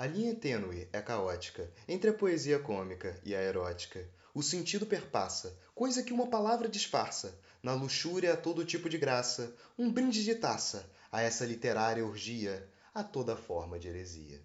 A linha tênue é caótica entre a poesia cômica e a erótica. O sentido perpassa, coisa que uma palavra disfarça. Na luxúria a todo tipo de graça, um brinde de taça a essa literária orgia, a toda forma de heresia.